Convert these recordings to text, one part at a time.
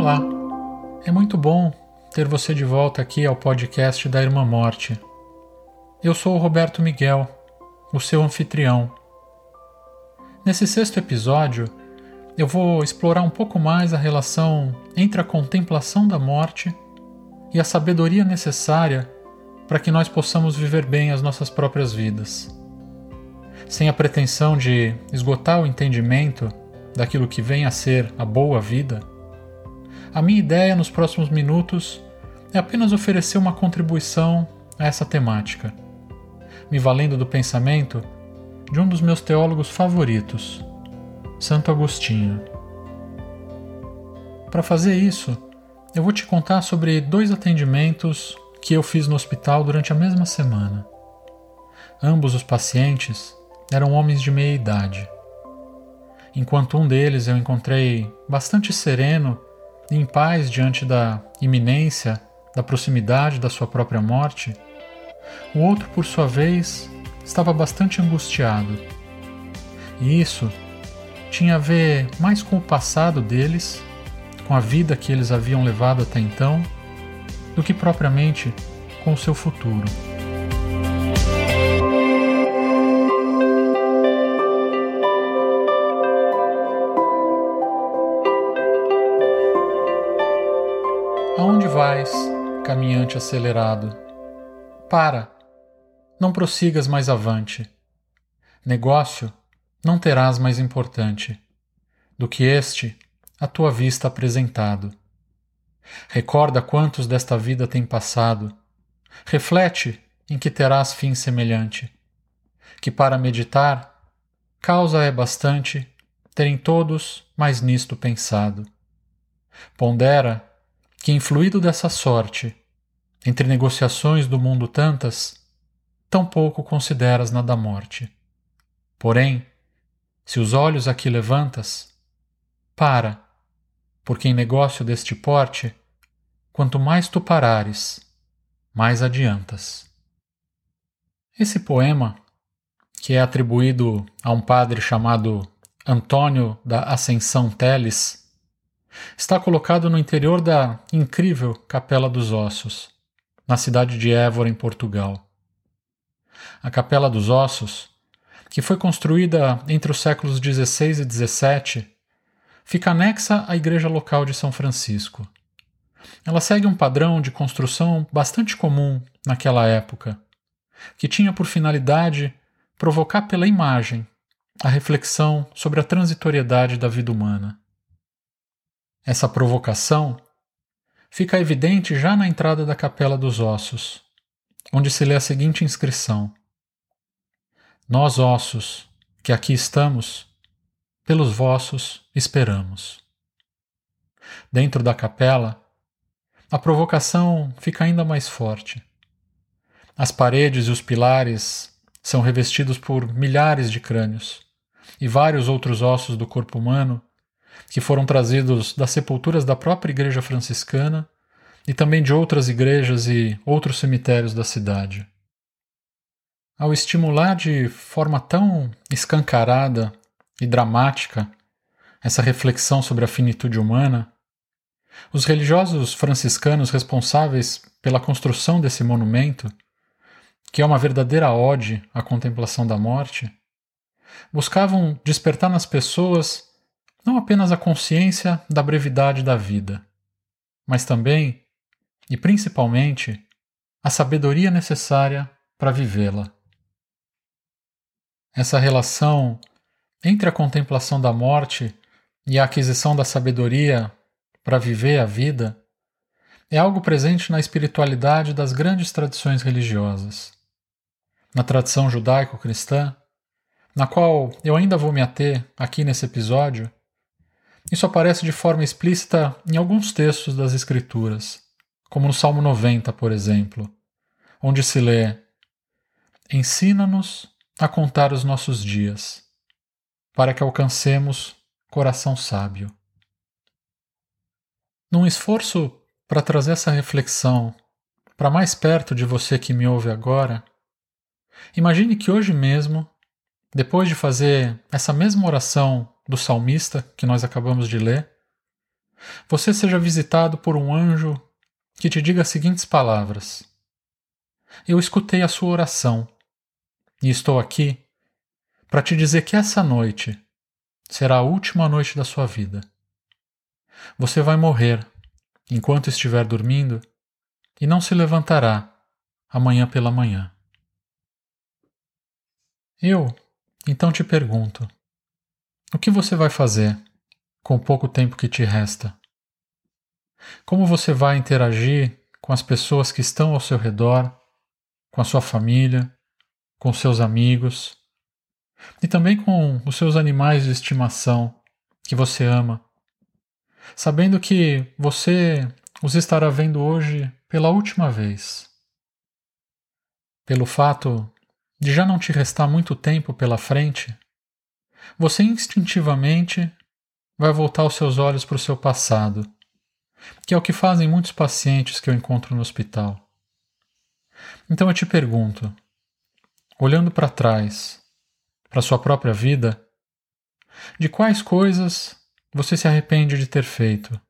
Olá, é muito bom ter você de volta aqui ao podcast da Irmã Morte. Eu sou o Roberto Miguel, o seu anfitrião. Nesse sexto episódio, eu vou explorar um pouco mais a relação entre a contemplação da morte e a sabedoria necessária para que nós possamos viver bem as nossas próprias vidas. Sem a pretensão de esgotar o entendimento daquilo que vem a ser a boa vida, a minha ideia nos próximos minutos é apenas oferecer uma contribuição a essa temática, me valendo do pensamento de um dos meus teólogos favoritos, Santo Agostinho. Para fazer isso, eu vou te contar sobre dois atendimentos que eu fiz no hospital durante a mesma semana. Ambos os pacientes eram homens de meia idade. Enquanto um deles eu encontrei bastante sereno em paz diante da iminência, da proximidade da sua própria morte, o outro, por sua vez, estava bastante angustiado. E isso tinha a ver mais com o passado deles, com a vida que eles haviam levado até então, do que propriamente com o seu futuro. Vais, caminhante acelerado? Para, não prossigas mais avante. Negócio não terás mais importante do que este à tua vista apresentado. Recorda quantos desta vida tem passado. Reflete em que terás fim semelhante. Que para meditar, causa é bastante terem todos mais nisto pensado. Pondera que, influído dessa sorte, entre negociações do mundo tantas, tão pouco consideras na da morte. Porém, se os olhos aqui levantas, para, porque em negócio deste porte, quanto mais tu parares, mais adiantas. Esse poema, que é atribuído a um padre chamado Antônio da Ascensão Teles, Está colocado no interior da incrível Capela dos Ossos, na cidade de Évora, em Portugal. A Capela dos Ossos, que foi construída entre os séculos XVI e XVII, fica anexa à igreja local de São Francisco. Ela segue um padrão de construção bastante comum naquela época, que tinha por finalidade provocar pela imagem a reflexão sobre a transitoriedade da vida humana. Essa provocação fica evidente já na entrada da Capela dos Ossos, onde se lê a seguinte inscrição: Nós, ossos, que aqui estamos, pelos vossos esperamos. Dentro da capela, a provocação fica ainda mais forte. As paredes e os pilares são revestidos por milhares de crânios, e vários outros ossos do corpo humano que foram trazidos das sepulturas da própria igreja franciscana e também de outras igrejas e outros cemitérios da cidade. Ao estimular de forma tão escancarada e dramática essa reflexão sobre a finitude humana, os religiosos franciscanos responsáveis pela construção desse monumento, que é uma verdadeira ode à contemplação da morte, buscavam despertar nas pessoas não apenas a consciência da brevidade da vida, mas também, e principalmente, a sabedoria necessária para vivê-la. Essa relação entre a contemplação da morte e a aquisição da sabedoria para viver a vida é algo presente na espiritualidade das grandes tradições religiosas. Na tradição judaico-cristã, na qual eu ainda vou me ater aqui nesse episódio, isso aparece de forma explícita em alguns textos das Escrituras, como no Salmo 90, por exemplo, onde se lê: Ensina-nos a contar os nossos dias, para que alcancemos coração sábio. Num esforço para trazer essa reflexão para mais perto de você que me ouve agora, imagine que hoje mesmo, depois de fazer essa mesma oração do salmista que nós acabamos de ler, você seja visitado por um anjo que te diga as seguintes palavras: Eu escutei a sua oração e estou aqui para te dizer que essa noite será a última noite da sua vida. Você vai morrer enquanto estiver dormindo e não se levantará amanhã pela manhã. Eu então te pergunto: o que você vai fazer com o pouco tempo que te resta? Como você vai interagir com as pessoas que estão ao seu redor, com a sua família, com seus amigos e também com os seus animais de estimação que você ama, sabendo que você os estará vendo hoje pela última vez. Pelo fato de já não te restar muito tempo pela frente, você instintivamente vai voltar os seus olhos para o seu passado que é o que fazem muitos pacientes que eu encontro no hospital. Então eu te pergunto, olhando para trás, para sua própria vida, de quais coisas você se arrepende de ter feito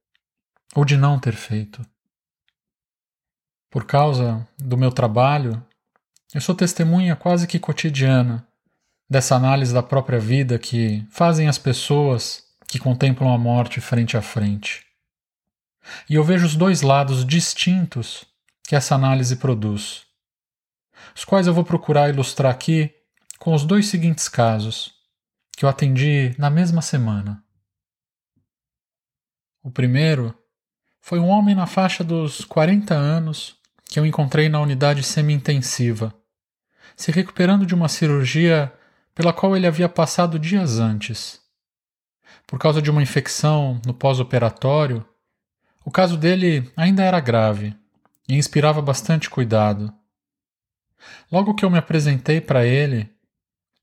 ou de não ter feito? Por causa do meu trabalho, eu sou testemunha quase que cotidiana dessa análise da própria vida que fazem as pessoas que contemplam a morte frente a frente. E eu vejo os dois lados distintos que essa análise produz, os quais eu vou procurar ilustrar aqui com os dois seguintes casos, que eu atendi na mesma semana. O primeiro foi um homem na faixa dos 40 anos que eu encontrei na unidade semi-intensiva, se recuperando de uma cirurgia pela qual ele havia passado dias antes. Por causa de uma infecção no pós-operatório, o caso dele ainda era grave e inspirava bastante cuidado. Logo que eu me apresentei para ele,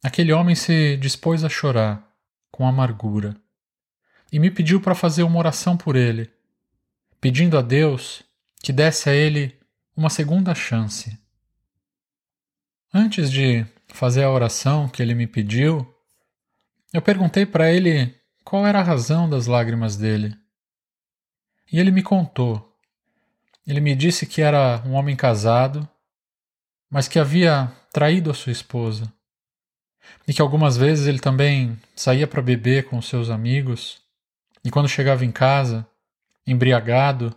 aquele homem se dispôs a chorar, com amargura, e me pediu para fazer uma oração por ele, pedindo a Deus que desse a ele uma segunda chance. Antes de fazer a oração que ele me pediu, eu perguntei para ele qual era a razão das lágrimas dele. E ele me contou. Ele me disse que era um homem casado, mas que havia traído a sua esposa. E que algumas vezes ele também saía para beber com seus amigos, e quando chegava em casa, embriagado,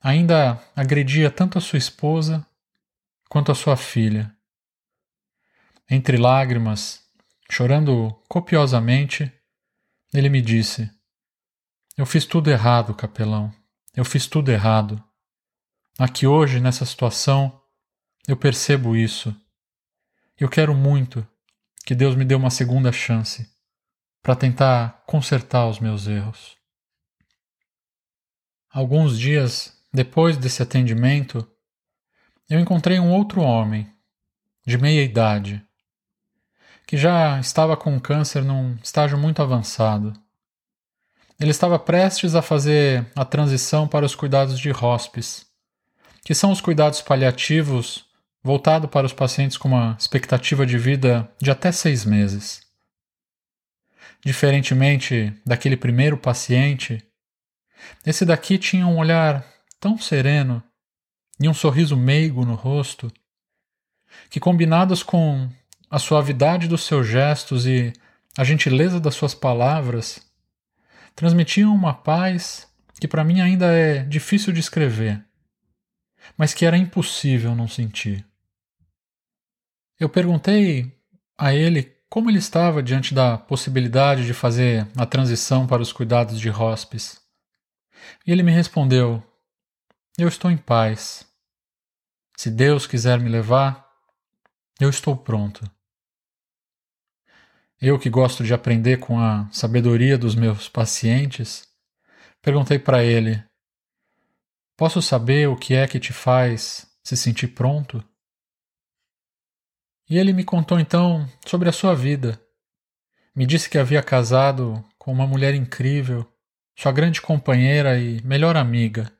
ainda agredia tanto a sua esposa quanto a sua filha. Entre lágrimas, chorando copiosamente, ele me disse: eu fiz tudo errado, capelão. Eu fiz tudo errado. Aqui hoje, nessa situação, eu percebo isso. Eu quero muito que Deus me dê uma segunda chance para tentar consertar os meus erros. Alguns dias depois desse atendimento, eu encontrei um outro homem, de meia idade, que já estava com câncer num estágio muito avançado. Ele estava prestes a fazer a transição para os cuidados de hospice, que são os cuidados paliativos voltados para os pacientes com uma expectativa de vida de até seis meses. Diferentemente daquele primeiro paciente, esse daqui tinha um olhar tão sereno e um sorriso meigo no rosto que, combinados com a suavidade dos seus gestos e a gentileza das suas palavras, transmitiam uma paz que para mim ainda é difícil de escrever, mas que era impossível não sentir. Eu perguntei a ele como ele estava diante da possibilidade de fazer a transição para os cuidados de hospice. E ele me respondeu: Eu estou em paz. Se Deus quiser me levar, eu estou pronto. Eu que gosto de aprender com a sabedoria dos meus pacientes, perguntei para ele: Posso saber o que é que te faz se sentir pronto? E ele me contou então sobre a sua vida. Me disse que havia casado com uma mulher incrível, sua grande companheira e melhor amiga,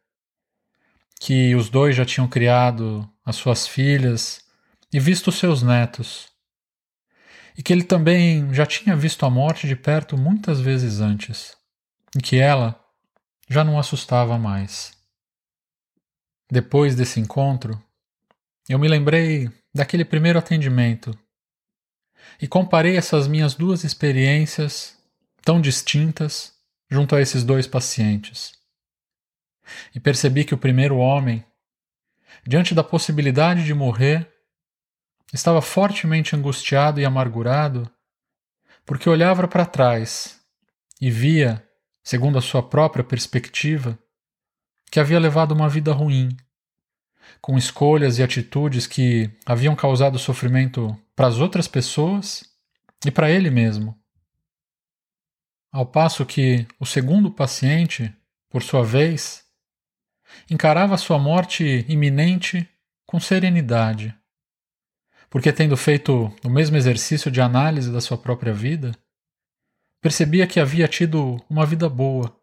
que os dois já tinham criado as suas filhas e visto seus netos e que ele também já tinha visto a morte de perto muitas vezes antes, e que ela, já não assustava mais. Depois desse encontro, eu me lembrei daquele primeiro atendimento e comparei essas minhas duas experiências tão distintas junto a esses dois pacientes. E percebi que o primeiro homem, diante da possibilidade de morrer, estava fortemente angustiado e amargurado porque olhava para trás e via, segundo a sua própria perspectiva, que havia levado uma vida ruim, com escolhas e atitudes que haviam causado sofrimento para as outras pessoas e para ele mesmo. Ao passo que o segundo paciente, por sua vez, encarava sua morte iminente com serenidade, porque, tendo feito o mesmo exercício de análise da sua própria vida, percebia que havia tido uma vida boa,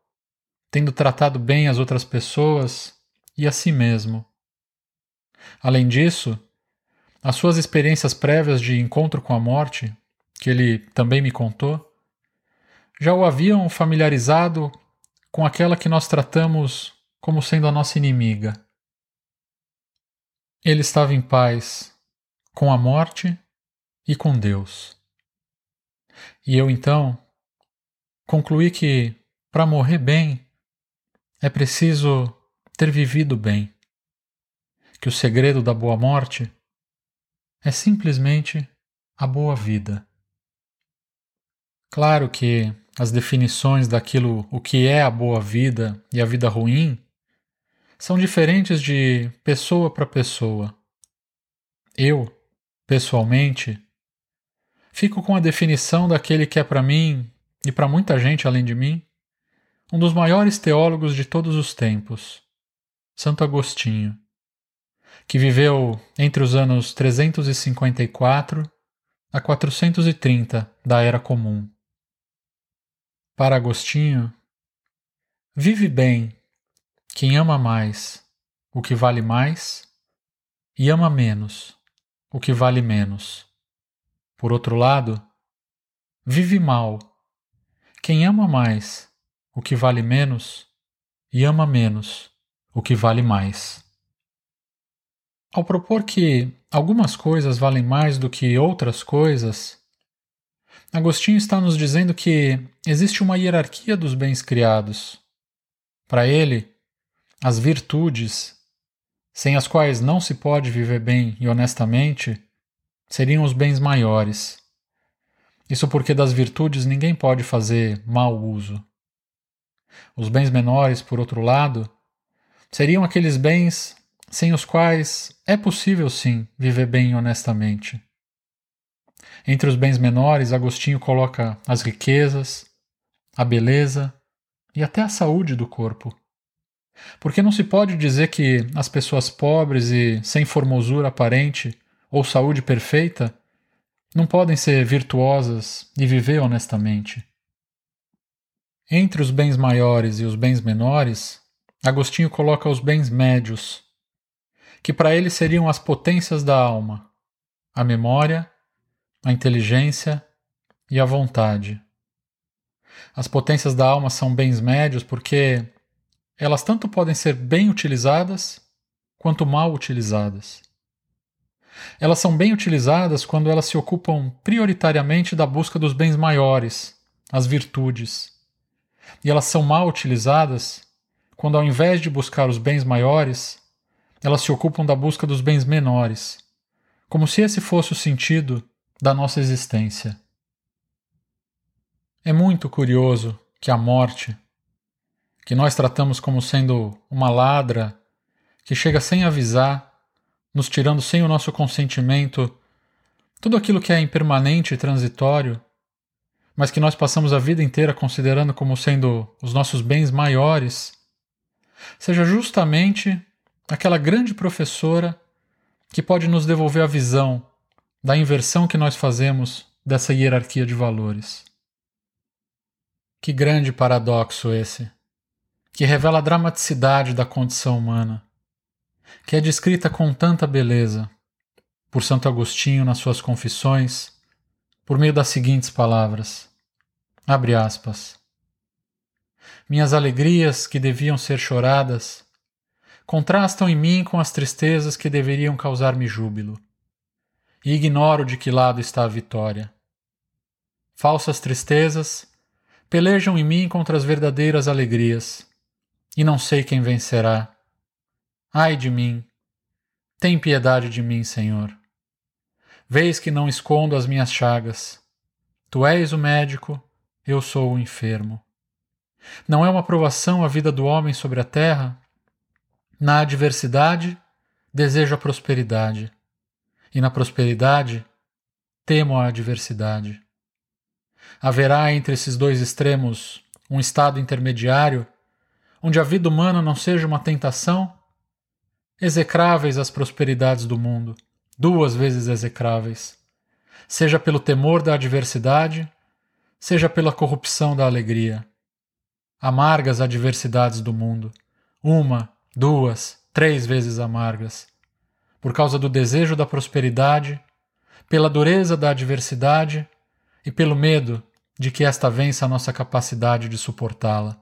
tendo tratado bem as outras pessoas e a si mesmo. Além disso, as suas experiências prévias de encontro com a morte, que ele também me contou, já o haviam familiarizado com aquela que nós tratamos como sendo a nossa inimiga. Ele estava em paz com a morte e com Deus. E eu então concluí que, para morrer bem, é preciso ter vivido bem. Que o segredo da boa morte é simplesmente a boa vida. Claro que as definições daquilo o que é a boa vida e a vida ruim são diferentes de pessoa para pessoa. Eu, pessoalmente, fico com a definição daquele que é para mim e para muita gente além de mim um dos maiores teólogos de todos os tempos, Santo Agostinho, que viveu entre os anos 354 a 430 da Era Comum. Para Agostinho, vive bem quem ama mais o que vale mais e ama menos o que vale menos. Por outro lado, vive mal quem ama mais o que vale menos e ama menos o que vale mais. Ao propor que algumas coisas valem mais do que outras coisas, Agostinho está nos dizendo que existe uma hierarquia dos bens criados. Para ele, as virtudes, sem as quais não se pode viver bem e honestamente, seriam os bens maiores. Isso porque das virtudes ninguém pode fazer mau uso. Os bens menores, por outro lado, seriam aqueles bens sem os quais é possível sim viver bem e honestamente. Entre os bens menores, Agostinho coloca as riquezas, a beleza e até a saúde do corpo. Porque não se pode dizer que as pessoas pobres e sem formosura aparente ou saúde perfeita não podem ser virtuosas e viver honestamente. Entre os bens maiores e os bens menores, Agostinho coloca os bens médios, que para ele seriam as potências da alma, a memória, a inteligência e a vontade. As potências da alma são bens médios porque elas tanto podem ser bem utilizadas quanto mal utilizadas. Elas são bem utilizadas quando elas se ocupam prioritariamente da busca dos bens maiores, as virtudes e elas são mal utilizadas quando, ao invés de buscar os bens maiores, elas se ocupam da busca dos bens menores, como se esse fosse o sentido da nossa existência. É muito curioso que a morte, que nós tratamos como sendo uma ladra que chega sem avisar, nos tirando sem o nosso consentimento tudo aquilo que é impermanente e transitório, mas que nós passamos a vida inteira considerando como sendo os nossos bens maiores, seja justamente aquela grande professora que pode nos devolver a visão da inversão que nós fazemos dessa hierarquia de valores. Que grande paradoxo esse, que revela a dramaticidade da condição humana, que é descrita com tanta beleza por Santo Agostinho nas suas Confissões por meio das seguintes palavras. Abre aspas. minhas alegrias que deviam ser choradas, contrastam em mim com as tristezas que deveriam causar-me júbilo. E ignoro de que lado está a vitória. Falsas tristezas pelejam em mim contra as verdadeiras alegrias, e não sei quem vencerá. Ai de mim! Tem piedade de mim, Senhor. Vês que não escondo as minhas chagas. Tu és o médico, eu sou o enfermo. Não é uma provação a vida do homem sobre a terra? Na adversidade, desejo a prosperidade, e na prosperidade, temo a adversidade. Haverá entre esses dois extremos um estado intermediário, onde a vida humana não seja uma tentação? Execráveis as prosperidades do mundo, duas vezes execráveis, seja pelo temor da adversidade, seja pela corrupção da alegria. Amargas adversidades do mundo, uma, duas, três vezes amargas, por causa do desejo da prosperidade, pela dureza da adversidade e pelo medo de que esta vença a nossa capacidade de suportá-la.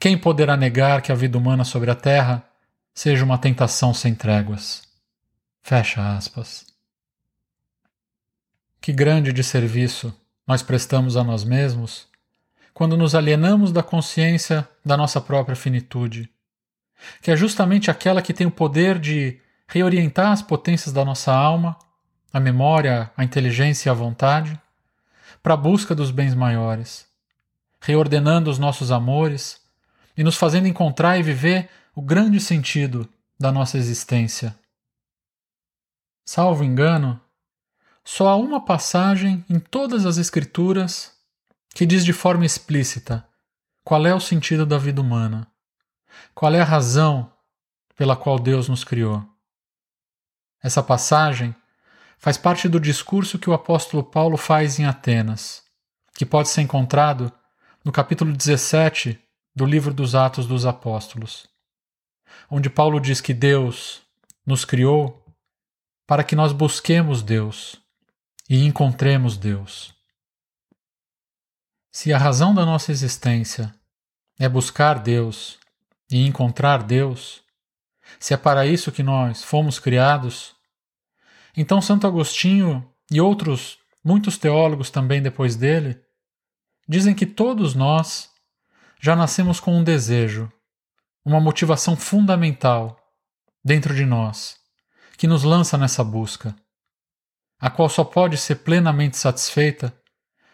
Quem poderá negar que a vida humana sobre a terra seja uma tentação sem tréguas? Fecha aspas. Que grande de serviço nós prestamos a nós mesmos quando nos alienamos da consciência da nossa própria finitude, que é justamente aquela que tem o poder de reorientar as potências da nossa alma, a memória, a inteligência e a vontade, para a busca dos bens maiores, reordenando os nossos amores e nos fazendo encontrar e viver o grande sentido da nossa existência. Salvo engano, só há uma passagem em todas as Escrituras que diz de forma explícita qual é o sentido da vida humana, qual é a razão pela qual Deus nos criou. Essa passagem faz parte do discurso que o apóstolo Paulo faz em Atenas, que pode ser encontrado no capítulo 17 do livro dos Atos dos Apóstolos, onde Paulo diz que Deus nos criou para que nós busquemos Deus e encontremos Deus. Se a razão da nossa existência é buscar Deus e encontrar Deus, se é para isso que nós fomos criados, então Santo Agostinho e outros muitos teólogos também depois dele dizem que todos nós já nascemos com um desejo, uma motivação fundamental dentro de nós, que nos lança nessa busca, a qual só pode ser plenamente satisfeita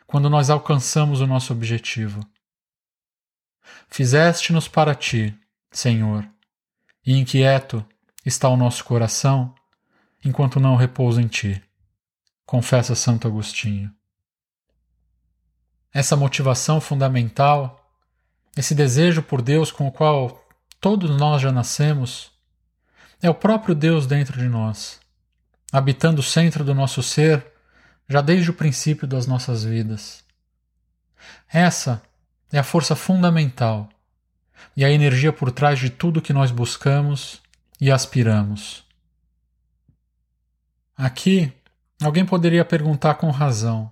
quando nós alcançamos o nosso objetivo. Fizeste-nos para ti, Senhor, e inquieto está o nosso coração enquanto não repousa em ti. Confessa Santo Agostinho. Essa motivação fundamental, esse desejo por Deus com o qual todos nós já nascemos, é o próprio Deus dentro de nós, habitando o centro do nosso ser já desde o princípio das nossas vidas. Essa é a força fundamental e a energia por trás de tudo que nós buscamos e aspiramos. Aqui, alguém poderia perguntar com razão: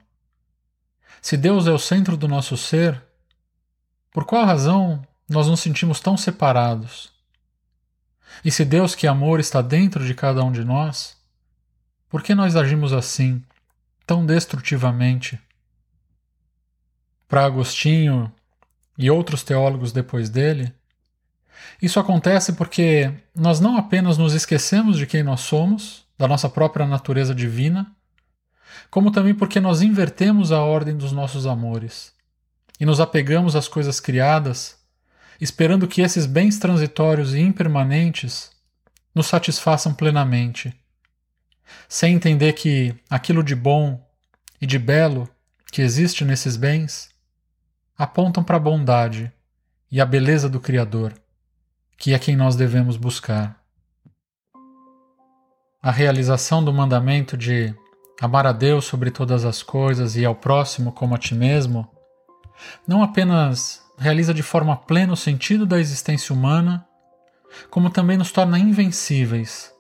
se Deus é o centro do nosso ser, por qual razão nós nos sentimos tão separados? E se Deus, que é amor, está dentro de cada um de nós, por que nós agimos assim, tão destrutivamente? Para Agostinho e outros teólogos depois dele, isso acontece porque nós não apenas nos esquecemos de quem nós somos, da nossa própria natureza divina, como também porque nós invertemos a ordem dos nossos amores e nos apegamos às coisas criadas, esperando que esses bens transitórios e impermanentes nos satisfaçam plenamente, sem entender que aquilo de bom e de belo que existe nesses bens apontam para a bondade e a beleza do Criador, que é quem nós devemos buscar. A realização do mandamento de amar a Deus sobre todas as coisas e ao próximo como a ti mesmo, não apenas realiza de forma plena o sentido da existência humana, como também nos torna invencíveis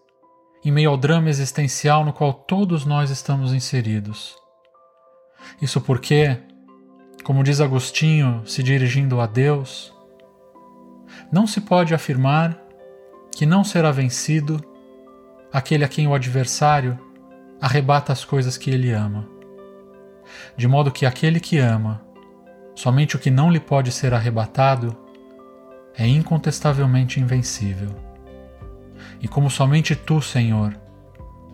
em meio ao drama existencial no qual todos nós estamos inseridos. Isso porque, como diz Agostinho se dirigindo a Deus, não se pode afirmar que não será vencido aquele a quem o adversário arrebata as coisas que ele ama. De modo que aquele que ama somente o que não lhe pode ser arrebatado é incontestavelmente invencível. E como somente tu, Senhor,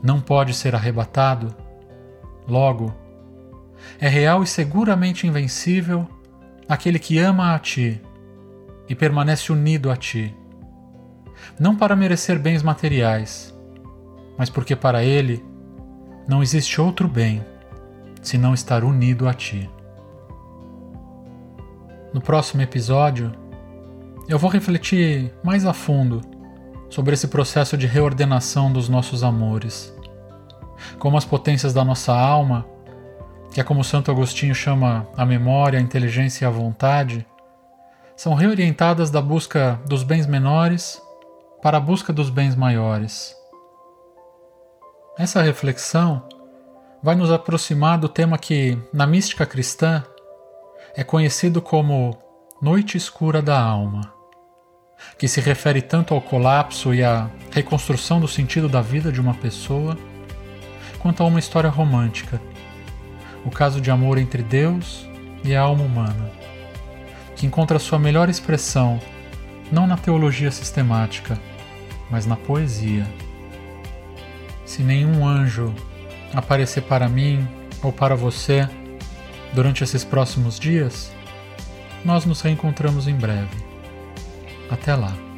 não pode ser arrebatado, logo, é real e seguramente invencível aquele que ama a ti e permanece unido a ti, não para merecer bens materiais, mas porque para ele não existe outro bem senão estar unido a ti. No próximo episódio, eu vou refletir mais a fundo sobre esse processo de reordenação dos nossos amores, como as potências da nossa alma, que é como Santo Agostinho chama a memória, a inteligência e a vontade, são reorientadas da busca dos bens menores para a busca dos bens maiores. Essa reflexão vai nos aproximar do tema que, na mística cristã, é conhecido como Noite Escura da Alma, que se refere tanto ao colapso e à reconstrução do sentido da vida de uma pessoa, quanto a uma história romântica, o caso de amor entre Deus e a alma humana, que encontra sua melhor expressão não na teologia sistemática, mas na poesia. Se nenhum anjo aparecer para mim ou para você, durante esses próximos dias, nós nos reencontramos em breve. Até lá!